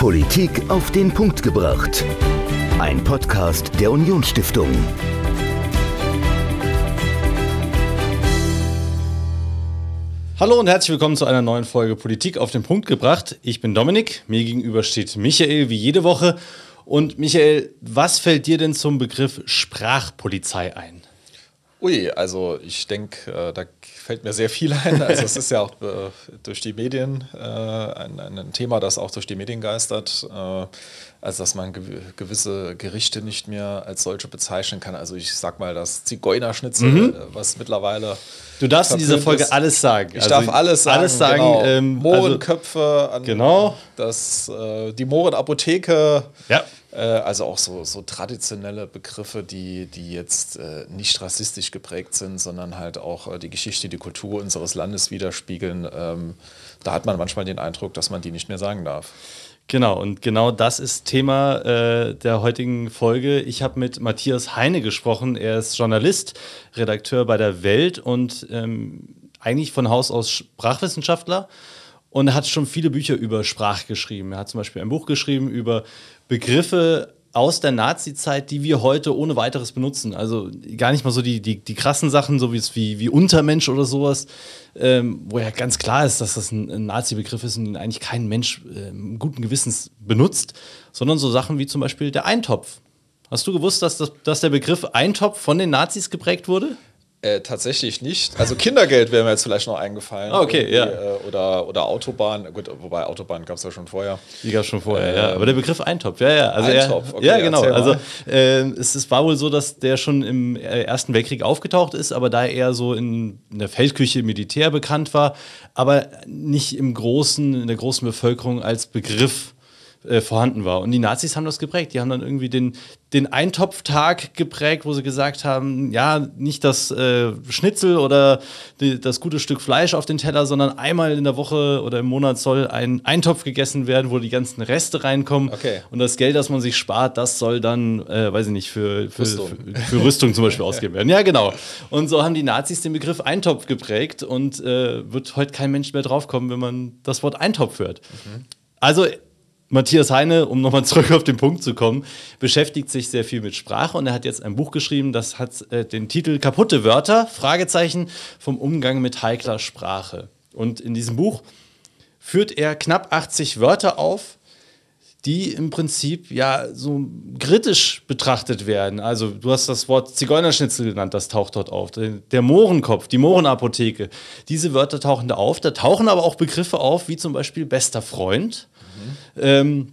Politik auf den Punkt gebracht. Ein Podcast der Unionsstiftung. Hallo und herzlich willkommen zu einer neuen Folge Politik auf den Punkt gebracht. Ich bin Dominik, mir gegenüber steht Michael wie jede Woche. Und Michael, was fällt dir denn zum Begriff Sprachpolizei ein? Ui, also ich denke, äh, da fällt mir sehr viel ein. Also es ist ja auch äh, durch die Medien äh, ein, ein, Thema, das auch durch die Medien geistert. Äh, also dass man gew gewisse Gerichte nicht mehr als solche bezeichnen kann. Also ich sag mal das Zigeunerschnitzel, mhm. Äh, was mittlerweile Du darfst in dieser Folge ist. alles sagen. Ich also darf alles sagen. Alles sagen. Genau. Ähm, Mohrenköpfe, also, genau. das, äh, die Mohrenapotheke. Ja. Äh, also auch so, so traditionelle Begriffe, die, die jetzt äh, nicht rassistisch geprägt sind, sondern halt auch äh, die Geschichte, die Kultur unseres Landes widerspiegeln. Ähm, da hat man manchmal den Eindruck, dass man die nicht mehr sagen darf. Genau, und genau das ist Thema äh, der heutigen Folge. Ich habe mit Matthias Heine gesprochen. Er ist Journalist, Redakteur bei der Welt und ähm, eigentlich von Haus aus Sprachwissenschaftler und hat schon viele Bücher über Sprache geschrieben. Er hat zum Beispiel ein Buch geschrieben über Begriffe aus der Nazi-Zeit, die wir heute ohne weiteres benutzen. Also gar nicht mal so die, die, die krassen Sachen, so wie, wie Untermensch oder sowas, ähm, wo ja ganz klar ist, dass das ein, ein Nazi-Begriff ist und ihn eigentlich kein Mensch äh, guten Gewissens benutzt, sondern so Sachen wie zum Beispiel der Eintopf. Hast du gewusst, dass, das, dass der Begriff Eintopf von den Nazis geprägt wurde? Äh, tatsächlich nicht. Also Kindergeld wäre mir jetzt vielleicht noch eingefallen. Ah, okay, ja. Äh, oder, oder Autobahn. Gut, wobei Autobahn gab es ja schon vorher. Die gab es schon vorher, äh, ja. Aber der Begriff Eintopf, ja, ja. Also Eintopf, okay, Ja, genau. Also äh, es, es, war wohl so, dass der schon im äh, Ersten Weltkrieg aufgetaucht ist, aber da er so in, in der Feldküche im Militär bekannt war, aber nicht im großen, in der großen Bevölkerung als Begriff äh, vorhanden war. Und die Nazis haben das geprägt. Die haben dann irgendwie den, den Eintopftag geprägt, wo sie gesagt haben, ja, nicht das äh, Schnitzel oder die, das gute Stück Fleisch auf den Teller, sondern einmal in der Woche oder im Monat soll ein Eintopf gegessen werden, wo die ganzen Reste reinkommen. Okay. Und das Geld, das man sich spart, das soll dann, äh, weiß ich nicht, für, für, Rüstung. für, für Rüstung zum Beispiel ausgegeben werden. Ja, genau. Und so haben die Nazis den Begriff Eintopf geprägt und äh, wird heute kein Mensch mehr draufkommen, wenn man das Wort Eintopf hört. Mhm. Also Matthias Heine, um nochmal zurück auf den Punkt zu kommen, beschäftigt sich sehr viel mit Sprache und er hat jetzt ein Buch geschrieben, das hat äh, den Titel Kaputte Wörter, Fragezeichen vom Umgang mit heikler Sprache. Und in diesem Buch führt er knapp 80 Wörter auf, die im Prinzip ja so kritisch betrachtet werden. Also du hast das Wort Zigeunerschnitzel genannt, das taucht dort auf. Der Mohrenkopf, die Mohrenapotheke, diese Wörter tauchen da auf. Da tauchen aber auch Begriffe auf, wie zum Beispiel bester Freund ähm,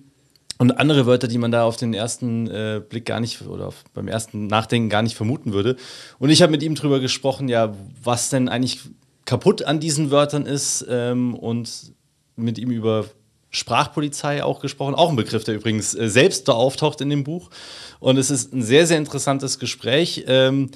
und andere Wörter, die man da auf den ersten äh, Blick gar nicht oder auf, beim ersten Nachdenken gar nicht vermuten würde. Und ich habe mit ihm darüber gesprochen, ja, was denn eigentlich kaputt an diesen Wörtern ist ähm, und mit ihm über Sprachpolizei auch gesprochen, auch ein Begriff, der übrigens äh, selbst da auftaucht in dem Buch. Und es ist ein sehr, sehr interessantes Gespräch. Ähm,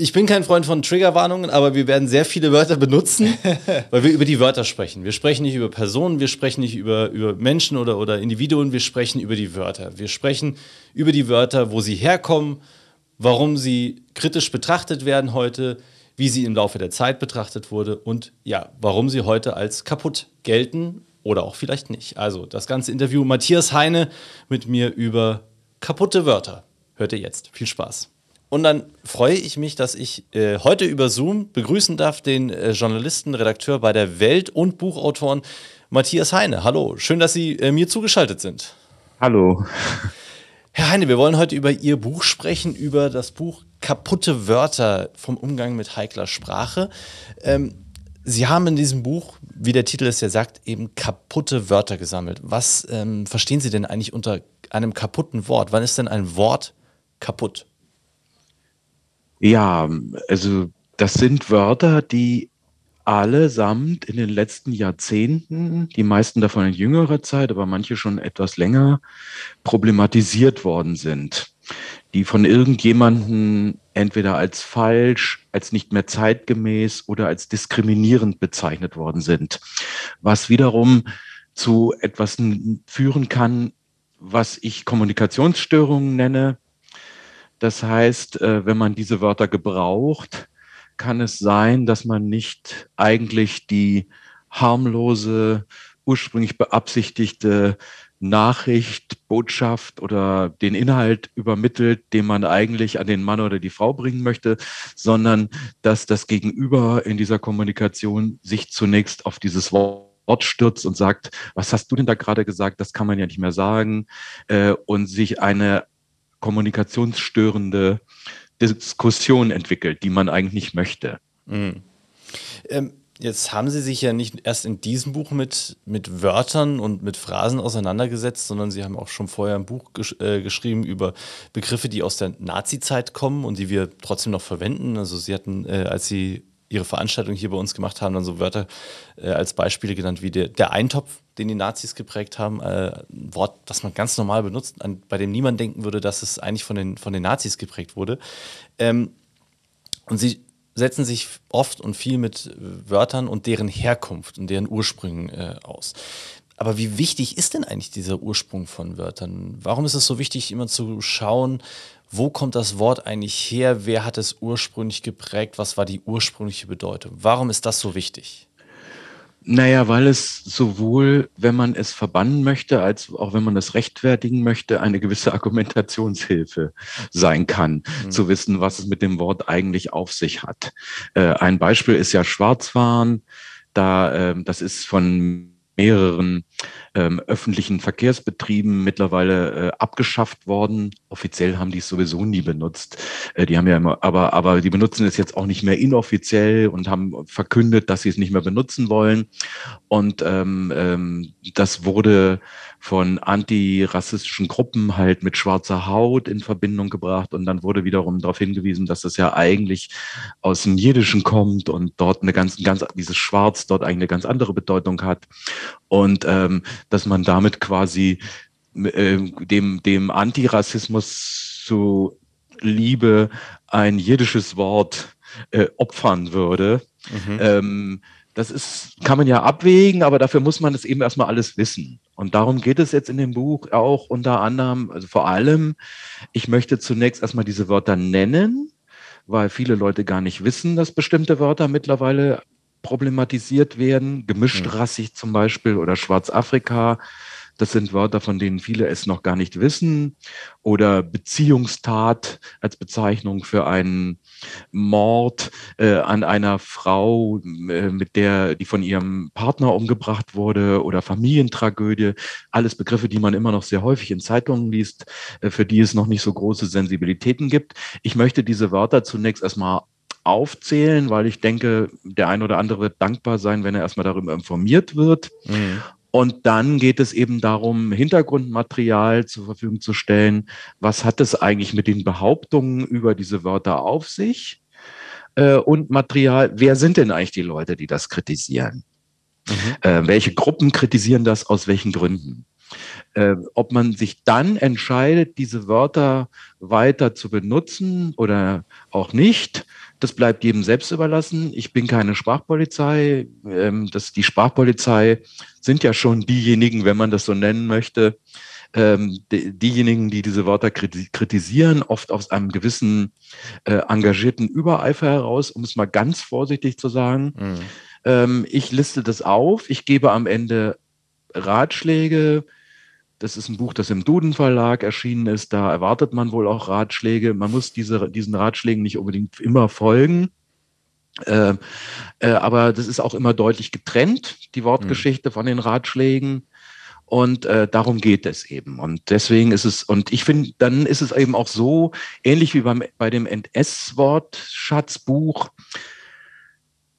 ich bin kein Freund von Triggerwarnungen, aber wir werden sehr viele Wörter benutzen, weil wir über die Wörter sprechen. Wir sprechen nicht über Personen, wir sprechen nicht über, über Menschen oder, oder Individuen, wir sprechen über die Wörter. Wir sprechen über die Wörter, wo sie herkommen, warum sie kritisch betrachtet werden heute, wie sie im Laufe der Zeit betrachtet wurde und ja, warum sie heute als kaputt gelten oder auch vielleicht nicht. Also das ganze Interview Matthias Heine mit mir über kaputte Wörter. Hört ihr jetzt. Viel Spaß. Und dann freue ich mich, dass ich äh, heute über Zoom begrüßen darf den äh, Journalisten, Redakteur bei der Welt und Buchautoren Matthias Heine. Hallo, schön, dass Sie äh, mir zugeschaltet sind. Hallo. Herr Heine, wir wollen heute über Ihr Buch sprechen, über das Buch Kaputte Wörter vom Umgang mit heikler Sprache. Ähm, Sie haben in diesem Buch, wie der Titel es ja sagt, eben kaputte Wörter gesammelt. Was ähm, verstehen Sie denn eigentlich unter einem kaputten Wort? Wann ist denn ein Wort kaputt? Ja, also das sind Wörter, die allesamt in den letzten Jahrzehnten, die meisten davon in jüngerer Zeit, aber manche schon etwas länger, problematisiert worden sind, die von irgendjemanden entweder als falsch, als nicht mehr zeitgemäß oder als diskriminierend bezeichnet worden sind, was wiederum zu etwas führen kann, was ich Kommunikationsstörungen nenne, das heißt, äh, wenn man diese Wörter gebraucht, kann es sein, dass man nicht eigentlich die harmlose, ursprünglich beabsichtigte Nachricht, Botschaft oder den Inhalt übermittelt, den man eigentlich an den Mann oder die Frau bringen möchte, sondern dass das Gegenüber in dieser Kommunikation sich zunächst auf dieses Wort stürzt und sagt, was hast du denn da gerade gesagt? Das kann man ja nicht mehr sagen. Äh, und sich eine kommunikationsstörende Diskussion entwickelt, die man eigentlich nicht möchte. Mhm. Ähm, Jetzt haben Sie sich ja nicht erst in diesem Buch mit, mit Wörtern und mit Phrasen auseinandergesetzt, sondern Sie haben auch schon vorher ein Buch gesch äh, geschrieben über Begriffe, die aus der Nazi-Zeit kommen und die wir trotzdem noch verwenden. Also Sie hatten, äh, als Sie Ihre Veranstaltung hier bei uns gemacht haben, dann so Wörter äh, als Beispiele genannt wie der, der Eintopf, den die Nazis geprägt haben. Äh, ein Wort, das man ganz normal benutzt, an, bei dem niemand denken würde, dass es eigentlich von den, von den Nazis geprägt wurde. Ähm, und Sie setzen sich oft und viel mit Wörtern und deren Herkunft und deren Ursprüngen äh, aus. Aber wie wichtig ist denn eigentlich dieser Ursprung von Wörtern? Warum ist es so wichtig, immer zu schauen, wo kommt das Wort eigentlich her? Wer hat es ursprünglich geprägt? Was war die ursprüngliche Bedeutung? Warum ist das so wichtig? Naja, weil es sowohl, wenn man es verbannen möchte, als auch wenn man es rechtfertigen möchte, eine gewisse Argumentationshilfe sein kann, mhm. zu wissen, was es mit dem Wort eigentlich auf sich hat. Äh, ein Beispiel ist ja Schwarzfahren. Da, äh, das ist von mehreren ähm, öffentlichen Verkehrsbetrieben mittlerweile äh, abgeschafft worden. Offiziell haben die es sowieso nie benutzt. Äh, die haben ja immer, aber, aber die benutzen es jetzt auch nicht mehr inoffiziell und haben verkündet, dass sie es nicht mehr benutzen wollen. Und ähm, ähm, das wurde von antirassistischen Gruppen halt mit schwarzer Haut in Verbindung gebracht. Und dann wurde wiederum darauf hingewiesen, dass das ja eigentlich aus dem Jiddischen kommt und dort eine ganz, ganz, dieses Schwarz dort eigentlich eine ganz andere Bedeutung hat. Und ähm, dass man damit quasi äh, dem, dem Antirassismus zu Liebe ein jiddisches Wort äh, opfern würde. Mhm. Ähm, das ist, kann man ja abwägen, aber dafür muss man es eben erstmal alles wissen. Und darum geht es jetzt in dem Buch auch unter anderem, also vor allem, ich möchte zunächst erstmal diese Wörter nennen, weil viele Leute gar nicht wissen, dass bestimmte Wörter mittlerweile problematisiert werden. Gemischtrassig zum Beispiel oder Schwarzafrika das sind Wörter, von denen viele es noch gar nicht wissen. Oder Beziehungstat als Bezeichnung für einen Mord äh, an einer Frau, äh, mit der, die von ihrem Partner umgebracht wurde oder Familientragödie. Alles Begriffe, die man immer noch sehr häufig in Zeitungen liest, äh, für die es noch nicht so große Sensibilitäten gibt. Ich möchte diese Wörter zunächst erstmal aufzählen, weil ich denke, der ein oder andere wird dankbar sein, wenn er erstmal darüber informiert wird. Mhm. Und dann geht es eben darum, Hintergrundmaterial zur Verfügung zu stellen. Was hat es eigentlich mit den Behauptungen über diese Wörter auf sich? Äh, und Material, wer sind denn eigentlich die Leute, die das kritisieren? Mhm. Äh, welche Gruppen kritisieren das aus welchen Gründen? Äh, ob man sich dann entscheidet, diese Wörter weiter zu benutzen oder auch nicht, das bleibt jedem selbst überlassen. Ich bin keine Sprachpolizei. Ähm, das, die Sprachpolizei sind ja schon diejenigen, wenn man das so nennen möchte, ähm, die, diejenigen, die diese Wörter kritisieren, oft aus einem gewissen äh, engagierten Übereifer heraus, um es mal ganz vorsichtig zu sagen. Mhm. Ähm, ich liste das auf. Ich gebe am Ende Ratschläge, das ist ein Buch, das im Duden Verlag erschienen ist. Da erwartet man wohl auch Ratschläge. Man muss diese, diesen Ratschlägen nicht unbedingt immer folgen. Äh, äh, aber das ist auch immer deutlich getrennt, die Wortgeschichte mhm. von den Ratschlägen. Und äh, darum geht es eben. Und deswegen ist es, und ich finde, dann ist es eben auch so, ähnlich wie beim, bei dem NS-Wortschatzbuch.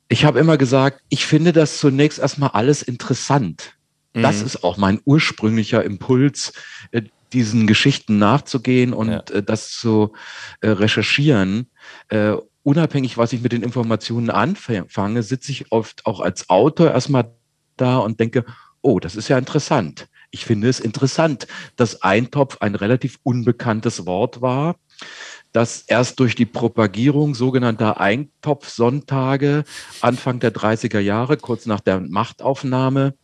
Ich habe immer gesagt, ich finde das zunächst erstmal alles interessant. Das mhm. ist auch mein ursprünglicher Impuls, äh, diesen Geschichten nachzugehen und ja. Äh, das zu äh, recherchieren. Unabhängig, was ich mit den Informationen anfange, sitze ich oft auch als Autor erstmal da und denke, oh, das ist ja interessant. Ich finde es interessant, dass Eintopf ein relativ unbekanntes Wort war dass erst durch die Propagierung sogenannter Eintopfsonntage Anfang der 30er Jahre, kurz nach der Machtaufnahme,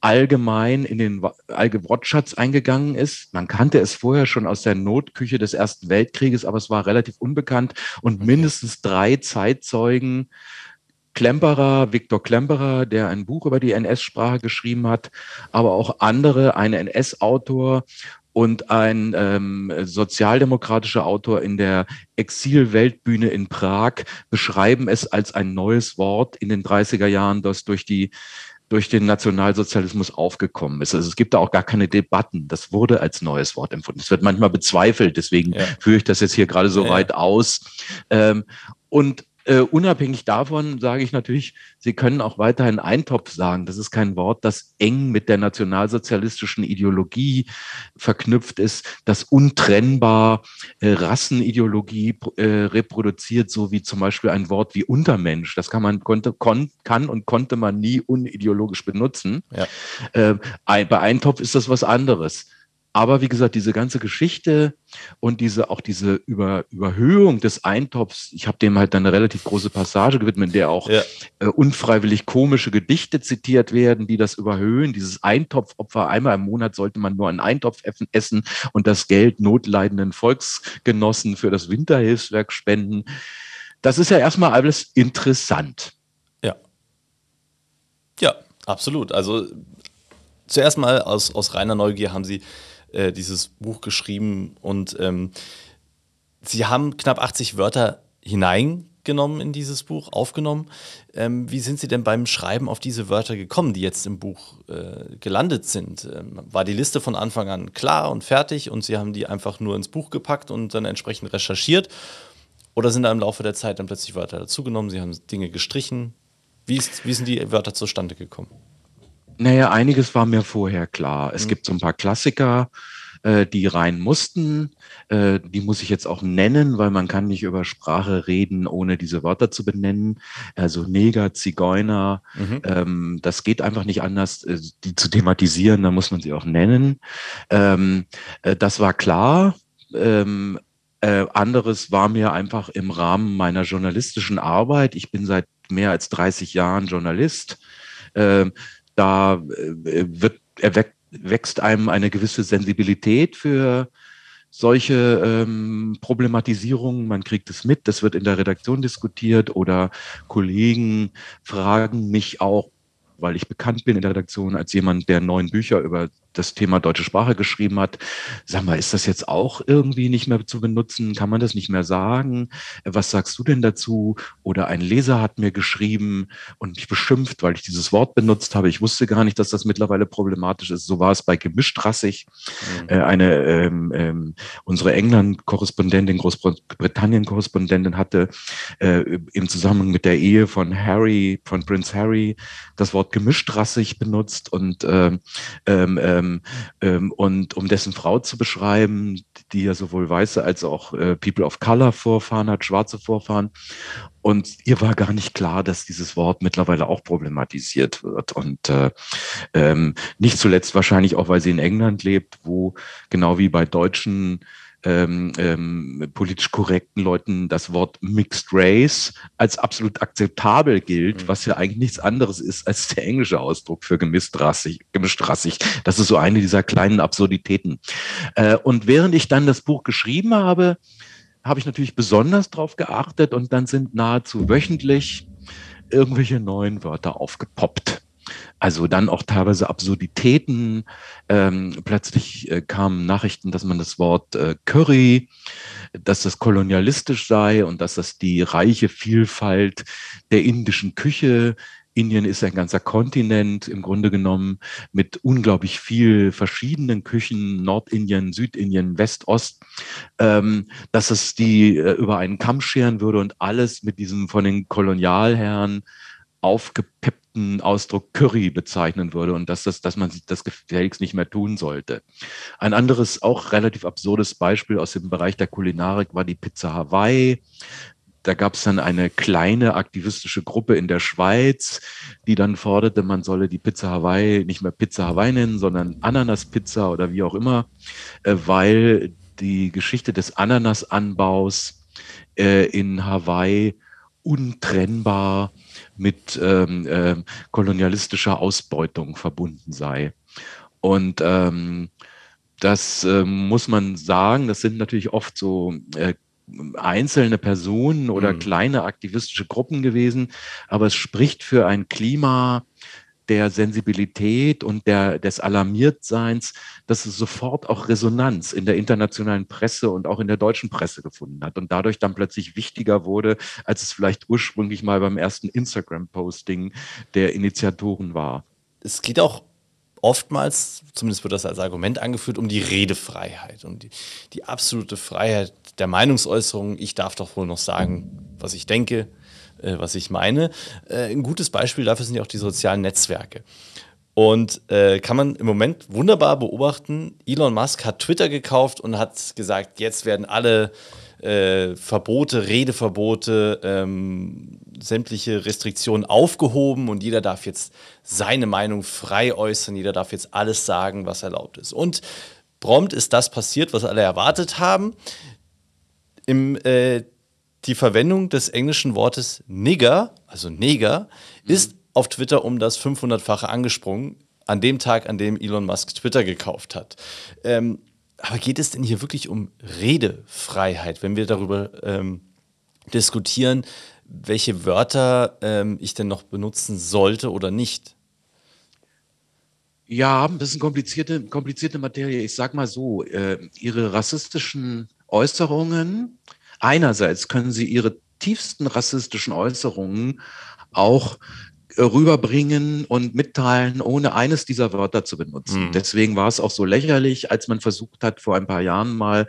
allgemein in den Wortschatz eingegangen ist. Man kannte es vorher schon aus der Notküche des Ersten Weltkrieges, aber es war relativ unbekannt und mindestens drei Zeitzeugen Klemperer, Viktor Klemperer, der ein Buch über die NS-Sprache geschrieben hat, aber auch andere, ein NS-Autor und ein ähm, sozialdemokratischer Autor in der Exil-Weltbühne in Prag beschreiben es als ein neues Wort in den 30er Jahren, das durch die durch den Nationalsozialismus aufgekommen ist. Also es gibt da auch gar keine Debatten. Das wurde als neues Wort empfunden. Es wird manchmal bezweifelt, deswegen ja. führe ich das jetzt hier gerade so ja. weit aus. Ähm, und äh, unabhängig davon sage ich natürlich, Sie können auch weiterhin Eintopf sagen. Das ist kein Wort, das eng mit der nationalsozialistischen Ideologie verknüpft ist, das untrennbar äh, Rassenideologie äh, reproduziert, so wie zum Beispiel ein Wort wie Untermensch. Das kann man konnte, kon, kann und konnte man nie unideologisch benutzen. Ja. Äh, bei Eintopf ist das was anderes. Aber wie gesagt, diese ganze Geschichte und diese auch diese Über, Überhöhung des Eintopfs, ich habe dem halt dann eine relativ große Passage gewidmet, in der auch ja. äh, unfreiwillig komische Gedichte zitiert werden, die das überhöhen. Dieses Eintopfopfer, einmal im Monat sollte man nur einen Eintopf essen und das Geld notleidenden Volksgenossen für das Winterhilfswerk spenden. Das ist ja erstmal alles interessant. Ja. Ja, absolut. Also zuerst mal aus, aus reiner Neugier haben Sie äh, dieses Buch geschrieben und ähm, Sie haben knapp 80 Wörter hineingenommen in dieses Buch, aufgenommen. Ähm, wie sind Sie denn beim Schreiben auf diese Wörter gekommen, die jetzt im Buch äh, gelandet sind? Ähm, war die Liste von Anfang an klar und fertig und Sie haben die einfach nur ins Buch gepackt und dann entsprechend recherchiert? Oder sind da im Laufe der Zeit dann plötzlich Wörter dazugenommen? Sie haben Dinge gestrichen? Wie, ist, wie sind die Wörter zustande gekommen? Naja, einiges war mir vorher klar. Es mhm. gibt so ein paar Klassiker, äh, die rein mussten. Äh, die muss ich jetzt auch nennen, weil man kann nicht über Sprache reden, ohne diese Wörter zu benennen. Also Neger, Zigeuner, mhm. ähm, das geht einfach nicht anders, äh, die zu thematisieren, da muss man sie auch nennen. Ähm, äh, das war klar. Ähm, äh, anderes war mir einfach im Rahmen meiner journalistischen Arbeit. Ich bin seit mehr als 30 Jahren Journalist. Da äh, wird, erweckt, wächst einem eine gewisse Sensibilität für solche ähm, Problematisierungen. Man kriegt es mit, das wird in der Redaktion diskutiert oder Kollegen fragen mich auch, weil ich bekannt bin in der Redaktion als jemand, der neun Bücher über das Thema deutsche Sprache geschrieben hat. Sag mal, ist das jetzt auch irgendwie nicht mehr zu benutzen? Kann man das nicht mehr sagen? Was sagst du denn dazu? Oder ein Leser hat mir geschrieben und mich beschimpft, weil ich dieses Wort benutzt habe. Ich wusste gar nicht, dass das mittlerweile problematisch ist. So war es bei Gemischtrassig. Mhm. Äh, eine, ähm, ähm, unsere England-Korrespondentin, Großbritannien-Korrespondentin hatte äh, im Zusammenhang mit der Ehe von Harry, von Prince Harry, das Wort Gemischtrassig benutzt und ähm, ähm, ähm ähm, und um dessen Frau zu beschreiben, die ja sowohl weiße als auch äh, People of Color Vorfahren hat, schwarze Vorfahren. Und ihr war gar nicht klar, dass dieses Wort mittlerweile auch problematisiert wird. Und äh, ähm, nicht zuletzt wahrscheinlich auch, weil sie in England lebt, wo genau wie bei deutschen ähm, ähm, politisch korrekten Leuten das Wort Mixed Race als absolut akzeptabel gilt, mhm. was ja eigentlich nichts anderes ist als der englische Ausdruck für gemischtrassig. gemischtrassig. Das ist so eine dieser kleinen Absurditäten. Äh, und während ich dann das Buch geschrieben habe, habe ich natürlich besonders darauf geachtet und dann sind nahezu wöchentlich irgendwelche neuen Wörter aufgepoppt. Also dann auch teilweise Absurditäten. Ähm, plötzlich äh, kamen Nachrichten, dass man das Wort äh, Curry, dass das kolonialistisch sei und dass das die reiche Vielfalt der indischen Küche Indien ist ein ganzer Kontinent im Grunde genommen mit unglaublich viel verschiedenen Küchen, Nordindien, Südindien, West, Ost, ähm, dass es die äh, über einen Kamm scheren würde und alles mit diesem von den Kolonialherren aufgepeppten Ausdruck Curry bezeichnen würde und dass, das, dass man das gefälligst nicht mehr tun sollte. Ein anderes, auch relativ absurdes Beispiel aus dem Bereich der Kulinarik war die Pizza Hawaii. Da gab es dann eine kleine aktivistische Gruppe in der Schweiz, die dann forderte, man solle die Pizza Hawaii nicht mehr Pizza Hawaii nennen, sondern Ananaspizza oder wie auch immer, äh, weil die Geschichte des Ananasanbaus äh, in Hawaii untrennbar mit ähm, äh, kolonialistischer Ausbeutung verbunden sei. Und ähm, das äh, muss man sagen, das sind natürlich oft so äh, einzelne Personen oder mhm. kleine aktivistische Gruppen gewesen, aber es spricht für ein Klima der Sensibilität und der, des Alarmiertseins, dass es sofort auch Resonanz in der internationalen Presse und auch in der deutschen Presse gefunden hat und dadurch dann plötzlich wichtiger wurde, als es vielleicht ursprünglich mal beim ersten Instagram-Posting der Initiatoren war. Es geht auch oftmals, zumindest wird das als Argument angeführt, um die Redefreiheit, um die, die absolute Freiheit der Meinungsäußerung. Ich darf doch wohl noch sagen, was ich denke, äh, was ich meine. Äh, ein gutes Beispiel dafür sind ja auch die sozialen Netzwerke. Und äh, kann man im Moment wunderbar beobachten, Elon Musk hat Twitter gekauft und hat gesagt, jetzt werden alle äh, Verbote, Redeverbote, ähm, sämtliche Restriktionen aufgehoben und jeder darf jetzt seine Meinung frei äußern, jeder darf jetzt alles sagen, was erlaubt ist. Und prompt ist das passiert, was alle erwartet haben. Im, äh, die Verwendung des englischen Wortes Nigger, also Neger, mhm. ist auf Twitter um das 500-fache angesprungen, an dem Tag, an dem Elon Musk Twitter gekauft hat. Ähm, aber geht es denn hier wirklich um Redefreiheit, wenn wir darüber ähm, diskutieren, welche Wörter ähm, ich denn noch benutzen sollte oder nicht? Ja, das ist eine komplizierte, komplizierte Materie. Ich sage mal so, äh, Ihre rassistischen Äußerungen, einerseits können Sie Ihre tiefsten rassistischen Äußerungen auch rüberbringen und mitteilen, ohne eines dieser Wörter zu benutzen. Mhm. Deswegen war es auch so lächerlich, als man versucht hat, vor ein paar Jahren mal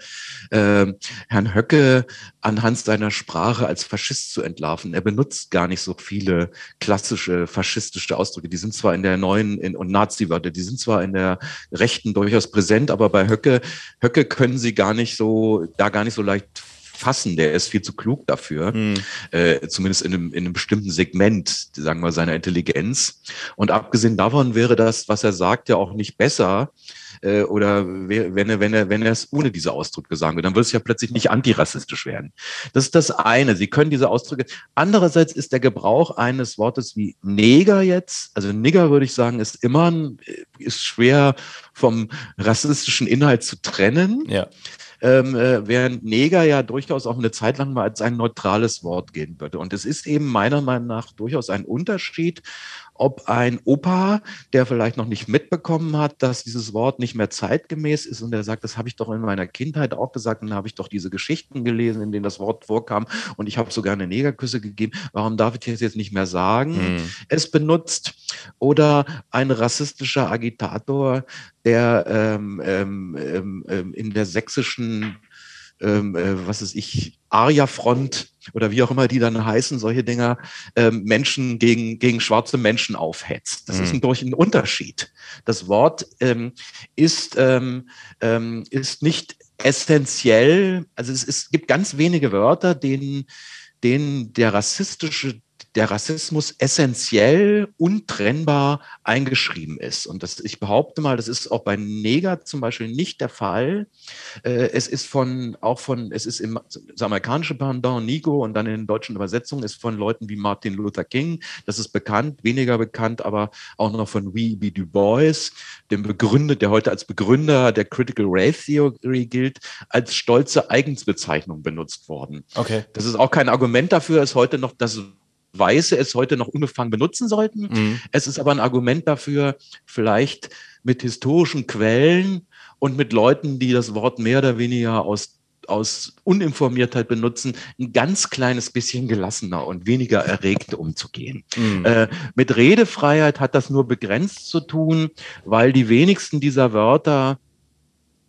äh, Herrn Höcke anhand seiner Sprache als Faschist zu entlarven. Er benutzt gar nicht so viele klassische faschistische Ausdrücke. Die sind zwar in der neuen in, und Nazi-Wörter, die sind zwar in der Rechten durchaus präsent, aber bei Höcke, Höcke können sie gar nicht so, da gar nicht so leicht fassen. Der ist viel zu klug dafür, hm. äh, zumindest in einem, in einem bestimmten Segment, sagen wir, seiner Intelligenz. Und abgesehen davon wäre das, was er sagt, ja auch nicht besser, äh, oder wenn er, wenn er, wenn er es ohne diese Ausdrücke sagen würde, dann würde es ja plötzlich nicht antirassistisch werden. Das ist das eine. Sie können diese Ausdrücke. Andererseits ist der Gebrauch eines Wortes wie Neger jetzt, also Nigger würde ich sagen, ist immer, ist schwer vom rassistischen Inhalt zu trennen. Ja ähm, äh, während Neger ja durchaus auch eine Zeit lang mal als ein neutrales Wort gehen würde. Und es ist eben meiner Meinung nach durchaus ein Unterschied, ob ein Opa, der vielleicht noch nicht mitbekommen hat, dass dieses Wort nicht mehr zeitgemäß ist und der sagt, das habe ich doch in meiner Kindheit auch gesagt und habe ich doch diese Geschichten gelesen, in denen das Wort vorkam und ich habe sogar eine Negerküsse gegeben. Warum darf ich das jetzt nicht mehr sagen? Hm. Es benutzt oder ein rassistischer Agitator, der ähm, ähm, ähm, ähm in der sächsischen ähm, äh, was ist ich, Arya-Front oder wie auch immer die dann heißen, solche Dinger, ähm, Menschen gegen, gegen schwarze Menschen aufhetzt. Das mhm. ist ein, durch ein Unterschied. Das Wort ähm, ist, ähm, ist nicht essentiell, also es, es gibt ganz wenige Wörter, denen, denen der rassistische der Rassismus essentiell untrennbar eingeschrieben ist. Und das, ich behaupte mal, das ist auch bei Neger zum Beispiel nicht der Fall. Äh, es ist von, auch von, es ist im das amerikanische Pendant Nigo und dann in deutschen Übersetzungen ist von Leuten wie Martin Luther King, das ist bekannt, weniger bekannt, aber auch noch von W.B. Du Bois, dem Begründer, der heute als Begründer der Critical Race Theory gilt, als stolze Eigensbezeichnung benutzt worden. Okay. Das ist auch kein Argument dafür, ist heute noch das Weiße es heute noch unbefangen benutzen sollten. Mhm. Es ist aber ein Argument dafür, vielleicht mit historischen Quellen und mit Leuten, die das Wort mehr oder weniger aus aus Uninformiertheit benutzen, ein ganz kleines bisschen gelassener und weniger erregt umzugehen. Mhm. Äh, mit Redefreiheit hat das nur begrenzt zu tun, weil die wenigsten dieser Wörter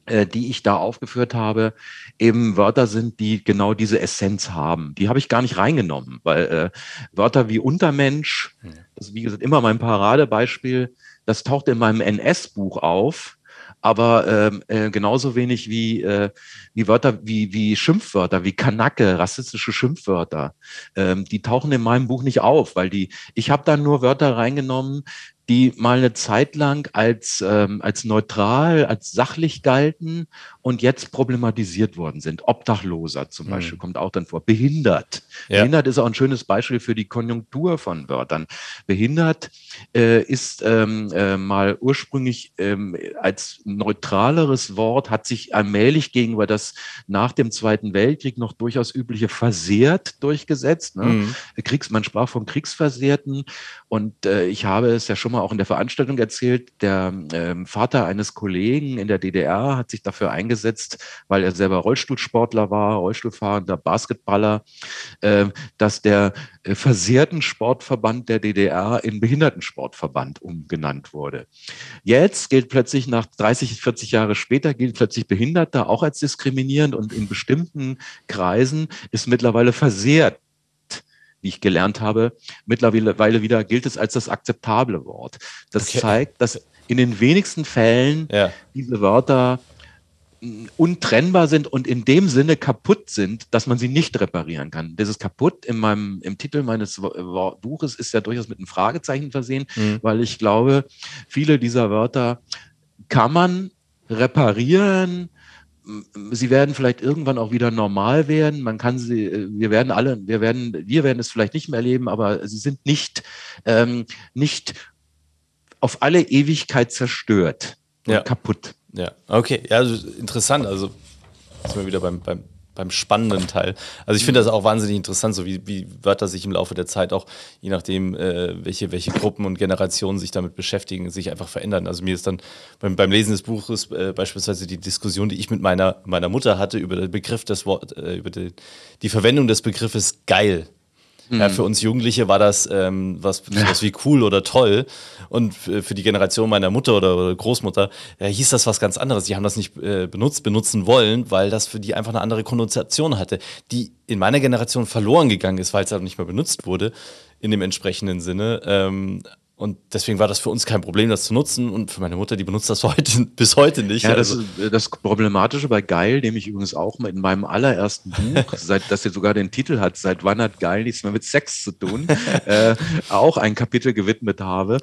die ich da aufgeführt habe, eben Wörter sind, die genau diese Essenz haben. Die habe ich gar nicht reingenommen, weil äh, Wörter wie Untermensch, das ist wie gesagt immer mein Paradebeispiel, das taucht in meinem NS-Buch auf, aber ähm, äh, genauso wenig wie, äh, wie Wörter wie, wie Schimpfwörter, wie Kanacke, rassistische Schimpfwörter, ähm, die tauchen in meinem Buch nicht auf, weil die, ich habe da nur Wörter reingenommen, die mal eine Zeit lang als, ähm, als neutral, als sachlich galten und jetzt problematisiert worden sind. Obdachloser zum mhm. Beispiel kommt auch dann vor. Behindert. Ja. Behindert ist auch ein schönes Beispiel für die Konjunktur von Wörtern. Behindert äh, ist ähm, äh, mal ursprünglich ähm, als neutraleres Wort, hat sich allmählich gegenüber das nach dem Zweiten Weltkrieg noch durchaus übliche versehrt durchgesetzt. Ne? Mhm. Kriegs, man sprach von Kriegsversehrten und äh, ich habe es ja schon mal auch in der Veranstaltung erzählt, der ähm, Vater eines Kollegen in der DDR hat sich dafür eingesetzt, weil er selber Rollstuhlsportler war, Rollstuhlfahrender Basketballer, äh, dass der äh, versehrten Sportverband der DDR in Behindertensportverband umgenannt wurde. Jetzt gilt plötzlich nach 30, 40 Jahre später gilt plötzlich Behinderter auch als diskriminierend und in bestimmten Kreisen ist mittlerweile versehrt wie ich gelernt habe, mittlerweile wieder gilt es als das akzeptable Wort. Das okay. zeigt, dass in den wenigsten Fällen ja. diese Wörter untrennbar sind und in dem Sinne kaputt sind, dass man sie nicht reparieren kann. Dieses kaputt in meinem, im Titel meines Buches ist ja durchaus mit einem Fragezeichen versehen, mhm. weil ich glaube, viele dieser Wörter kann man reparieren, sie werden vielleicht irgendwann auch wieder normal werden. Man kann sie, äh, wir werden alle, wir werden, wir werden es vielleicht nicht mehr erleben, aber sie sind nicht, ähm, nicht auf alle Ewigkeit zerstört ja. kaputt. Ja, okay, ja, also interessant. Also sind wir wieder beim, beim beim spannenden Teil. Also ich finde das auch wahnsinnig interessant, so wie, wie Wörter sich im Laufe der Zeit auch, je nachdem, äh, welche, welche Gruppen und Generationen sich damit beschäftigen, sich einfach verändern. Also mir ist dann beim, beim Lesen des Buches äh, beispielsweise die Diskussion, die ich mit meiner, meiner Mutter hatte über den Begriff des Wort, äh, über die, die Verwendung des Begriffes geil Mhm. Ja, für uns Jugendliche war das ähm, was, was wie cool oder toll. Und für die Generation meiner Mutter oder, Großmutter äh, hieß das was ganz anderes. Die haben das nicht äh, benutzt, benutzen wollen, weil das für die einfach eine andere Konnotation hatte, die in meiner Generation verloren gegangen ist, weil es halt nicht mehr benutzt wurde in dem entsprechenden Sinne. Ähm, und deswegen war das für uns kein Problem, das zu nutzen. Und für meine Mutter, die benutzt das heute, bis heute nicht. Ja, das, also. ist das Problematische bei Geil, dem ich übrigens auch in meinem allerersten Buch, seit das jetzt sogar den Titel hat, seit wann hat Geil nichts mehr mit Sex zu tun, äh, auch ein Kapitel gewidmet habe,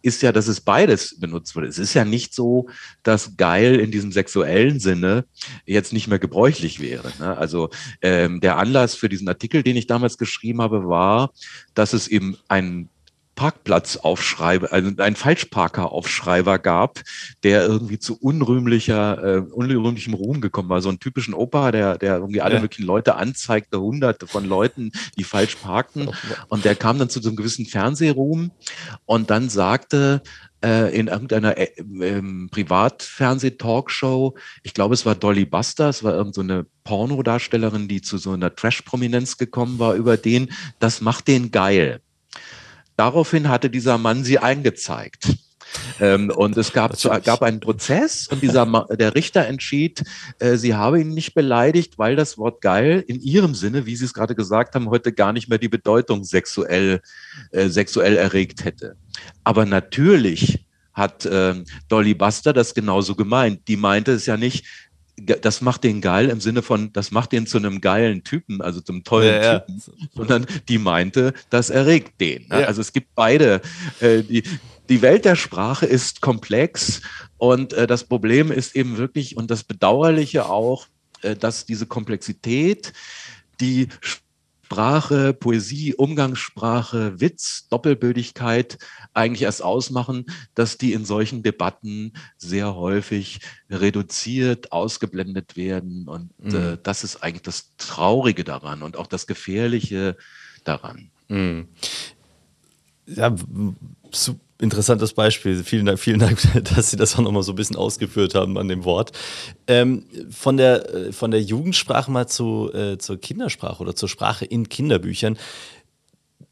ist ja, dass es beides benutzt wurde. Es ist ja nicht so, dass Geil in diesem sexuellen Sinne jetzt nicht mehr gebräuchlich wäre. Ne? Also ähm, der Anlass für diesen Artikel, den ich damals geschrieben habe, war, dass es eben ein Parkplatzaufschreiber, also ein Falschparker-Aufschreiber gab, der irgendwie zu unrühmlicher, äh, unrühmlichem Ruhm gekommen war. So einen typischen Opa, der, der irgendwie alle ja. möglichen Leute anzeigte, hunderte von Leuten, die falsch parkten. Und der kam dann zu so einem gewissen Fernsehruhm und dann sagte, äh, in irgendeiner äh, ähm, Privatfernseh-Talkshow, ich glaube, es war Dolly Buster, es war irgendeine so Pornodarstellerin, die zu so einer Trash-Prominenz gekommen war über den, das macht den geil. Daraufhin hatte dieser Mann sie eingezeigt. Ähm, und es gab, gab einen Prozess und dieser der Richter entschied, äh, sie habe ihn nicht beleidigt, weil das Wort geil in ihrem Sinne, wie Sie es gerade gesagt haben, heute gar nicht mehr die Bedeutung sexuell, äh, sexuell erregt hätte. Aber natürlich hat äh, Dolly Buster das genauso gemeint. Die meinte es ja nicht, das macht den geil im Sinne von, das macht den zu einem geilen Typen, also zum tollen ja, Typen, ja. sondern die meinte, das erregt den. Ne? Ja. Also es gibt beide. Äh, die, die Welt der Sprache ist komplex und äh, das Problem ist eben wirklich und das Bedauerliche auch, äh, dass diese Komplexität, die Sprache, Poesie, Umgangssprache, Witz, Doppelbödigkeit eigentlich erst ausmachen, dass die in solchen Debatten sehr häufig reduziert, ausgeblendet werden. Und mhm. äh, das ist eigentlich das Traurige daran und auch das Gefährliche daran. Mhm. Ja, interessantes Beispiel. Vielen Dank, vielen Dank, dass Sie das auch nochmal so ein bisschen ausgeführt haben an dem Wort. Ähm, von, der, äh, von der Jugendsprache mal zu, äh, zur Kindersprache oder zur Sprache in Kinderbüchern.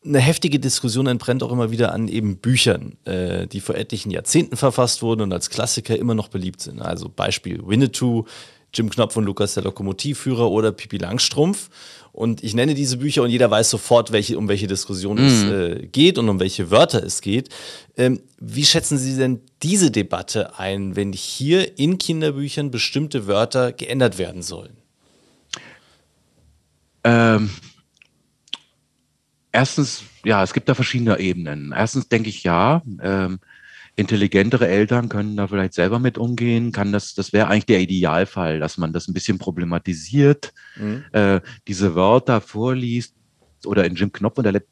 Eine heftige Diskussion entbrennt auch immer wieder an eben Büchern, äh, die vor etlichen Jahrzehnten verfasst wurden und als Klassiker immer noch beliebt sind. Also Beispiel Winnetou, Jim Knopf und Lukas der Lokomotivführer oder Pippi Langstrumpf. Und ich nenne diese Bücher und jeder weiß sofort, welche, um welche Diskussion mhm. es äh, geht und um welche Wörter es geht. Ähm, wie schätzen Sie denn diese Debatte ein, wenn hier in Kinderbüchern bestimmte Wörter geändert werden sollen? Ähm, erstens, ja, es gibt da verschiedene Ebenen. Erstens denke ich ja, ähm, intelligentere Eltern können da vielleicht selber mit umgehen, kann das, das wäre eigentlich der Idealfall, dass man das ein bisschen problematisiert, mhm. äh, diese Wörter vorliest, oder in Jim Knopf und der,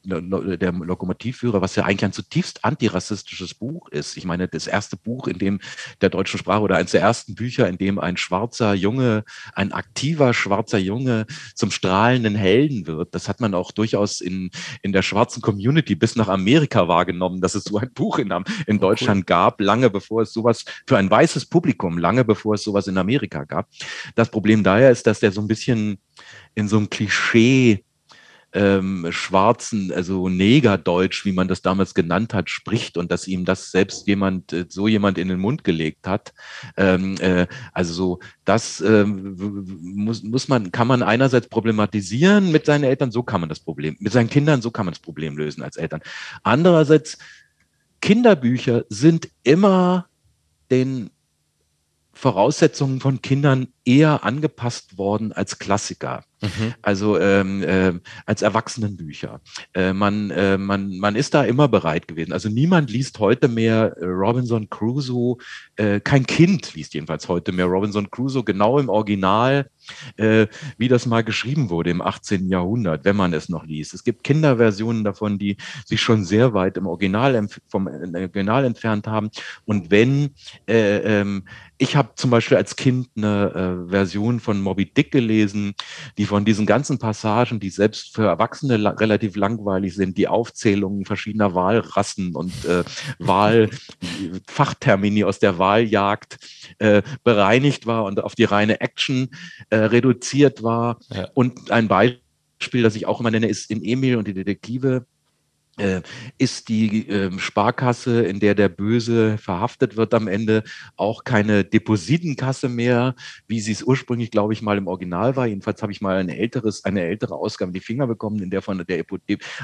der Lokomotivführer, was ja eigentlich ein zutiefst antirassistisches Buch ist. Ich meine, das erste Buch, in dem der deutschen Sprache oder eines der ersten Bücher, in dem ein schwarzer Junge, ein aktiver schwarzer Junge zum strahlenden Helden wird, das hat man auch durchaus in, in der schwarzen Community bis nach Amerika wahrgenommen, dass es so ein Buch in, in Deutschland oh, cool. gab, lange bevor es sowas für ein weißes Publikum, lange bevor es sowas in Amerika gab. Das Problem daher ist, dass der so ein bisschen in so einem Klischee ähm, schwarzen, also Negerdeutsch, wie man das damals genannt hat, spricht und dass ihm das selbst jemand, äh, so jemand in den Mund gelegt hat. Ähm, äh, also so, das äh, muss, muss man, kann man einerseits problematisieren mit seinen Eltern, so kann man das Problem, mit seinen Kindern, so kann man das Problem lösen als Eltern. Andererseits, Kinderbücher sind immer den Voraussetzungen von Kindern eher angepasst worden als Klassiker. Mhm. Also ähm, äh, als Erwachsenenbücher. Äh, man, äh, man, man ist da immer bereit gewesen. Also niemand liest heute mehr äh, Robinson Crusoe, äh, kein Kind liest jedenfalls heute mehr Robinson Crusoe genau im Original, äh, wie das mal geschrieben wurde im 18. Jahrhundert, wenn man es noch liest. Es gibt Kinderversionen davon, die sich schon sehr weit im Original vom Original entfernt haben. Und wenn ähm, ich habe zum Beispiel als Kind eine Version von Moby Dick gelesen, die von diesen ganzen Passagen, die selbst für Erwachsene la relativ langweilig sind, die Aufzählungen verschiedener Wahlrassen und äh, Wahlfachtermini aus der Wahljagd äh, bereinigt war und auf die reine Action äh, reduziert war. Ja. Und ein Beispiel, das ich auch immer nenne, ist in Emil und die Detektive äh, ist die äh, Sparkasse, in der der Böse verhaftet wird am Ende, auch keine Depositenkasse mehr, wie sie es ursprünglich, glaube ich, mal im Original war. Jedenfalls habe ich mal ein älteres, eine ältere Ausgabe in die Finger bekommen, in der von der,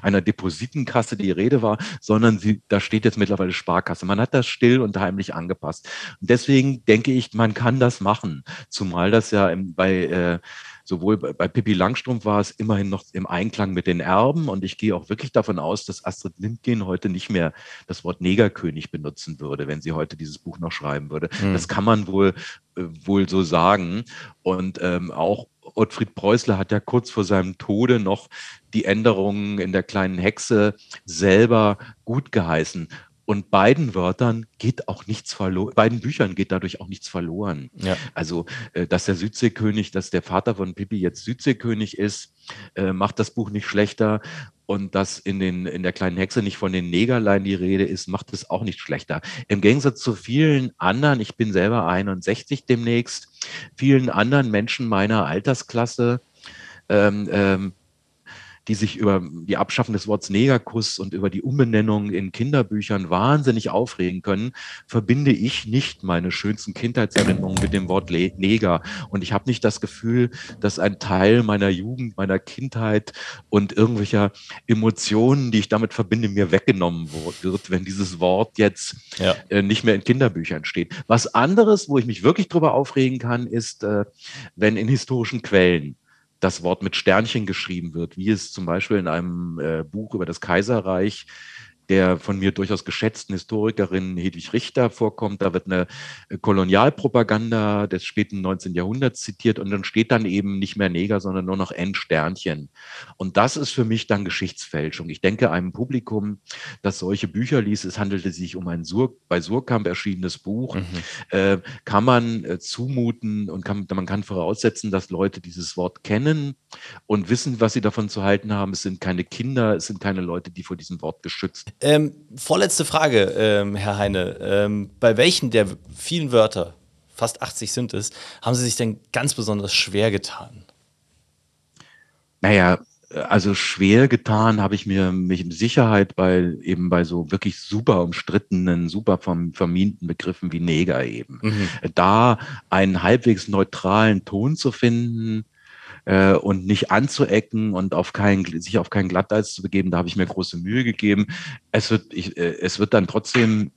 einer Depositenkasse die Rede war, sondern sie, da steht jetzt mittlerweile Sparkasse. Man hat das still und heimlich angepasst. Und deswegen denke ich, man kann das machen, zumal das ja im, bei äh, sowohl bei Pippi Langstrumpf war es immerhin noch im Einklang mit den Erben und ich gehe auch wirklich davon aus, dass Astrid Lindgren heute nicht mehr das Wort Negerkönig benutzen würde, wenn sie heute dieses Buch noch schreiben würde. Mhm. Das kann man wohl, äh, wohl so sagen. Und ähm, auch Ottfried Preußler hat ja kurz vor seinem Tode noch die Änderungen in der kleinen Hexe selber gut geheißen. Und beiden Wörtern geht auch nichts verloren, beiden Büchern geht dadurch auch nichts verloren. Ja. Also, äh, dass der Südseekönig, dass der Vater von Pippi jetzt Südseekönig ist, äh, macht das Buch nicht schlechter. Und dass in, den, in der kleinen Hexe nicht von den Negerlein die Rede ist, macht es auch nicht schlechter. Im Gegensatz zu vielen anderen, ich bin selber 61 demnächst, vielen anderen Menschen meiner Altersklasse, ähm, ähm, die sich über die Abschaffung des Wortes Negerkuss und über die Umbenennung in Kinderbüchern wahnsinnig aufregen können, verbinde ich nicht meine schönsten Kindheitserinnerungen mit dem Wort Neger. Und ich habe nicht das Gefühl, dass ein Teil meiner Jugend, meiner Kindheit und irgendwelcher Emotionen, die ich damit verbinde, mir weggenommen wird, wenn dieses Wort jetzt ja. äh, nicht mehr in Kinderbüchern steht. Was anderes, wo ich mich wirklich drüber aufregen kann, ist, äh, wenn in historischen Quellen das Wort mit Sternchen geschrieben wird, wie es zum Beispiel in einem äh, Buch über das Kaiserreich der von mir durchaus geschätzten Historikerin Hedwig Richter vorkommt. Da wird eine Kolonialpropaganda des späten 19. Jahrhunderts zitiert und dann steht dann eben nicht mehr Neger, sondern nur noch N-Sternchen. Und das ist für mich dann Geschichtsfälschung. Ich denke, einem Publikum, das solche Bücher liest, es handelte sich um ein Sur bei Surkamp erschienenes Buch, mhm. äh, kann man äh, zumuten und kann, man kann voraussetzen, dass Leute dieses Wort kennen und wissen, was sie davon zu halten haben. Es sind keine Kinder, es sind keine Leute, die vor diesem Wort geschützt ähm, vorletzte Frage, ähm, Herr Heine. Ähm, bei welchen der vielen Wörter, fast 80 sind es, haben Sie sich denn ganz besonders schwer getan? Naja, also schwer getan habe ich mir mich mit Sicherheit bei eben bei so wirklich super umstrittenen, super verminten Begriffen wie Neger eben. Mhm. Da einen halbwegs neutralen Ton zu finden, äh, und nicht anzuecken und auf kein, sich auf kein Glatteis zu begeben. Da habe ich mir große Mühe gegeben. Es wird, ich, äh, es wird dann trotzdem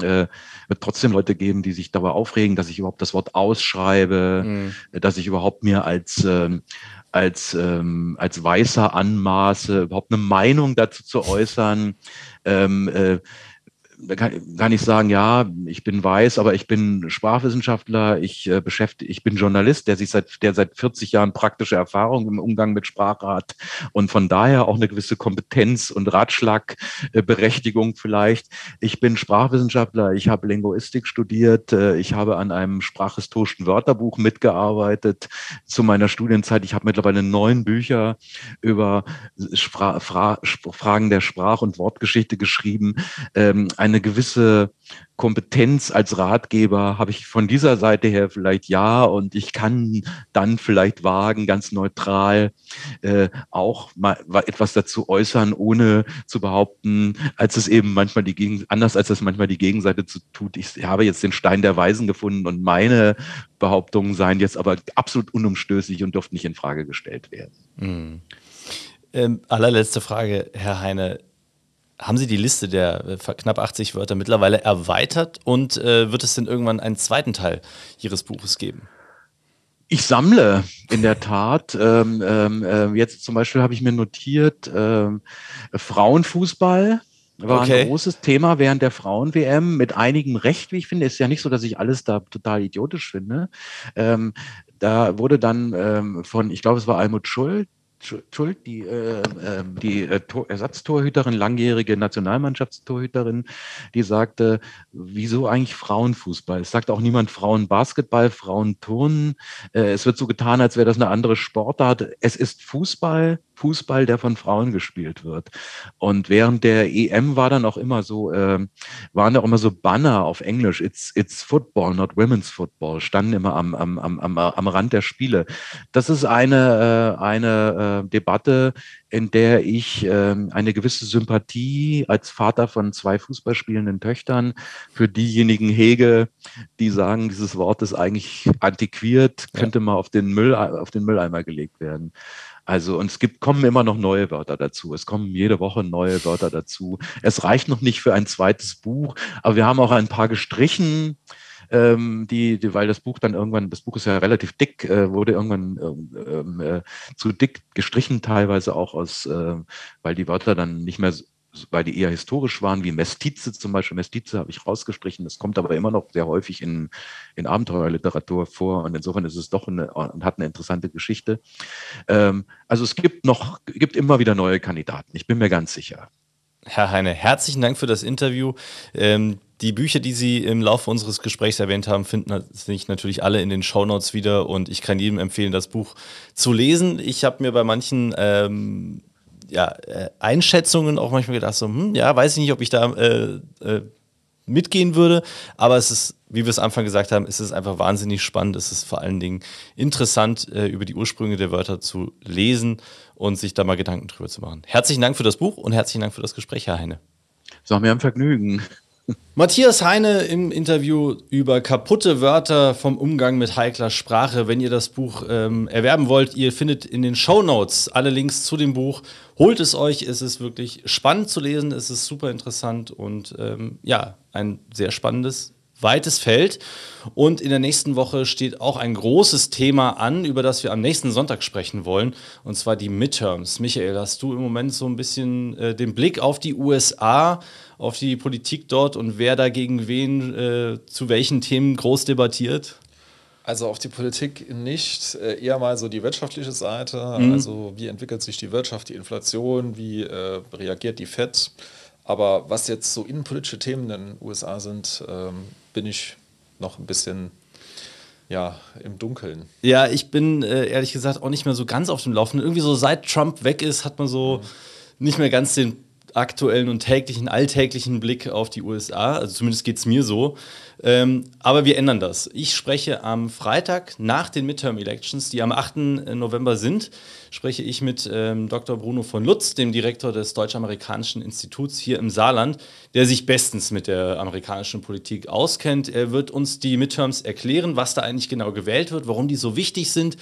äh, wird trotzdem Leute geben, die sich darüber aufregen, dass ich überhaupt das Wort ausschreibe, mhm. dass ich überhaupt mir als ähm, als ähm, als Weißer anmaße, überhaupt eine Meinung dazu zu äußern. Ähm, äh, kann, kann ich sagen, ja, ich bin weiß, aber ich bin Sprachwissenschaftler, ich äh, beschäftige, ich bin Journalist, der sich seit, der seit 40 Jahren praktische Erfahrung im Umgang mit Sprache hat und von daher auch eine gewisse Kompetenz und Ratschlagberechtigung vielleicht. Ich bin Sprachwissenschaftler, ich habe Linguistik studiert, äh, ich habe an einem sprachhistorischen Wörterbuch mitgearbeitet zu meiner Studienzeit. Ich habe mittlerweile neun Bücher über Spra Fra Fragen der Sprach- und Wortgeschichte geschrieben. Ähm, eine gewisse Kompetenz als Ratgeber habe ich von dieser Seite her vielleicht ja und ich kann dann vielleicht wagen, ganz neutral äh, auch mal etwas dazu äußern, ohne zu behaupten, als es eben manchmal die Gegen anders als es manchmal die Gegenseite zu tut. Ich habe jetzt den Stein der Weisen gefunden und meine Behauptungen seien jetzt aber absolut unumstößlich und dürften nicht in Frage gestellt werden. Mhm. Ähm, allerletzte Frage, Herr Heine haben Sie die Liste der äh, knapp 80 Wörter mittlerweile erweitert und äh, wird es denn irgendwann einen zweiten Teil Ihres Buches geben? Ich sammle in der Tat. Ähm, ähm, äh, jetzt zum Beispiel habe ich mir notiert, ähm, Frauenfußball war okay. ein großes Thema während der Frauen-WM mit einigem Recht, wie ich finde. Ist ja nicht so, dass ich alles da total idiotisch finde. Ähm, da wurde dann ähm, von, ich glaube, es war Almut Schuld, Schuld, die, äh, ähm, die äh, Ersatztorhüterin, langjährige Nationalmannschaftstorhüterin, die sagte, wieso eigentlich Frauenfußball? Es sagt auch niemand Frauenbasketball, Frauenturnen. Äh, es wird so getan, als wäre das eine andere Sportart. Es ist Fußball, Fußball, der von Frauen gespielt wird. Und während der EM war dann auch immer so, äh, waren auch immer so Banner auf Englisch, it's, it's Football, not Women's Football, standen immer am, am, am, am Rand der Spiele. Das ist eine, äh, eine äh, Debatte, in der ich äh, eine gewisse Sympathie als Vater von zwei Fußballspielenden Töchtern für diejenigen hege, die sagen, dieses Wort ist eigentlich antiquiert, könnte mal auf den Müll, auf den Mülleimer gelegt werden. Also, und es gibt, kommen immer noch neue Wörter dazu. Es kommen jede Woche neue Wörter dazu. Es reicht noch nicht für ein zweites Buch, aber wir haben auch ein paar gestrichen, ähm, die, die, weil das Buch dann irgendwann, das Buch ist ja relativ dick, äh, wurde irgendwann ähm, äh, zu dick gestrichen, teilweise auch aus, äh, weil die Wörter dann nicht mehr weil die eher historisch waren, wie Mestize zum Beispiel. Mestize habe ich rausgestrichen. Das kommt aber immer noch sehr häufig in, in Abenteuerliteratur vor. Und insofern ist es doch eine, und hat eine interessante Geschichte. Ähm, also es gibt noch, gibt immer wieder neue Kandidaten. Ich bin mir ganz sicher. Herr Heine, herzlichen Dank für das Interview. Ähm, die Bücher, die Sie im Laufe unseres Gesprächs erwähnt haben, finden sich natürlich alle in den Shownotes wieder und ich kann jedem empfehlen, das Buch zu lesen. Ich habe mir bei manchen ähm, ja, äh, Einschätzungen auch manchmal gedacht, so, hm, ja, weiß ich nicht, ob ich da äh, äh, mitgehen würde, aber es ist, wie wir es am Anfang gesagt haben, es ist einfach wahnsinnig spannend. Es ist vor allen Dingen interessant, äh, über die Ursprünge der Wörter zu lesen und sich da mal Gedanken drüber zu machen. Herzlichen Dank für das Buch und herzlichen Dank für das Gespräch, Herr Heine. War mir ein Vergnügen. Matthias Heine im Interview über kaputte Wörter vom Umgang mit heikler Sprache. Wenn ihr das Buch ähm, erwerben wollt, ihr findet in den Show Notes alle Links zu dem Buch. Holt es euch, es ist wirklich spannend zu lesen, es ist super interessant und ähm, ja, ein sehr spannendes weites Feld. Und in der nächsten Woche steht auch ein großes Thema an, über das wir am nächsten Sonntag sprechen wollen, und zwar die Midterms. Michael, hast du im Moment so ein bisschen äh, den Blick auf die USA, auf die Politik dort und wer dagegen wen äh, zu welchen Themen groß debattiert? Also auf die Politik nicht, äh, eher mal so die wirtschaftliche Seite. Mhm. Also wie entwickelt sich die Wirtschaft, die Inflation, wie äh, reagiert die FED? Aber was jetzt so innenpolitische Themen in den USA sind, ähm, bin ich noch ein bisschen ja, im Dunkeln. Ja, ich bin äh, ehrlich gesagt auch nicht mehr so ganz auf dem Laufenden. Irgendwie so seit Trump weg ist, hat man so mhm. nicht mehr ganz den aktuellen und täglichen, alltäglichen Blick auf die USA. Also zumindest geht es mir so. Ähm, aber wir ändern das. Ich spreche am Freitag nach den Midterm Elections, die am 8. November sind, spreche ich mit ähm, Dr. Bruno von Lutz, dem Direktor des Deutsch-Amerikanischen Instituts hier im Saarland, der sich bestens mit der amerikanischen Politik auskennt. Er wird uns die Midterms erklären, was da eigentlich genau gewählt wird, warum die so wichtig sind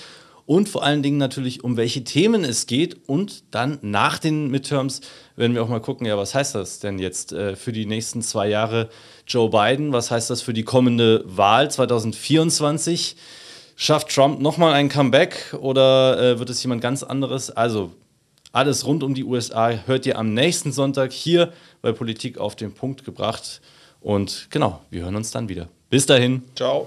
und vor allen Dingen natürlich, um welche Themen es geht. Und dann nach den Midterms werden wir auch mal gucken, ja, was heißt das denn jetzt äh, für die nächsten zwei Jahre Joe Biden? Was heißt das für die kommende Wahl 2024? Schafft Trump nochmal ein Comeback oder äh, wird es jemand ganz anderes? Also Alles rund um die USA hört ihr am nächsten Sonntag hier bei Politik auf den Punkt gebracht. Und genau, wir hören uns dann wieder. Bis dahin. Ciao.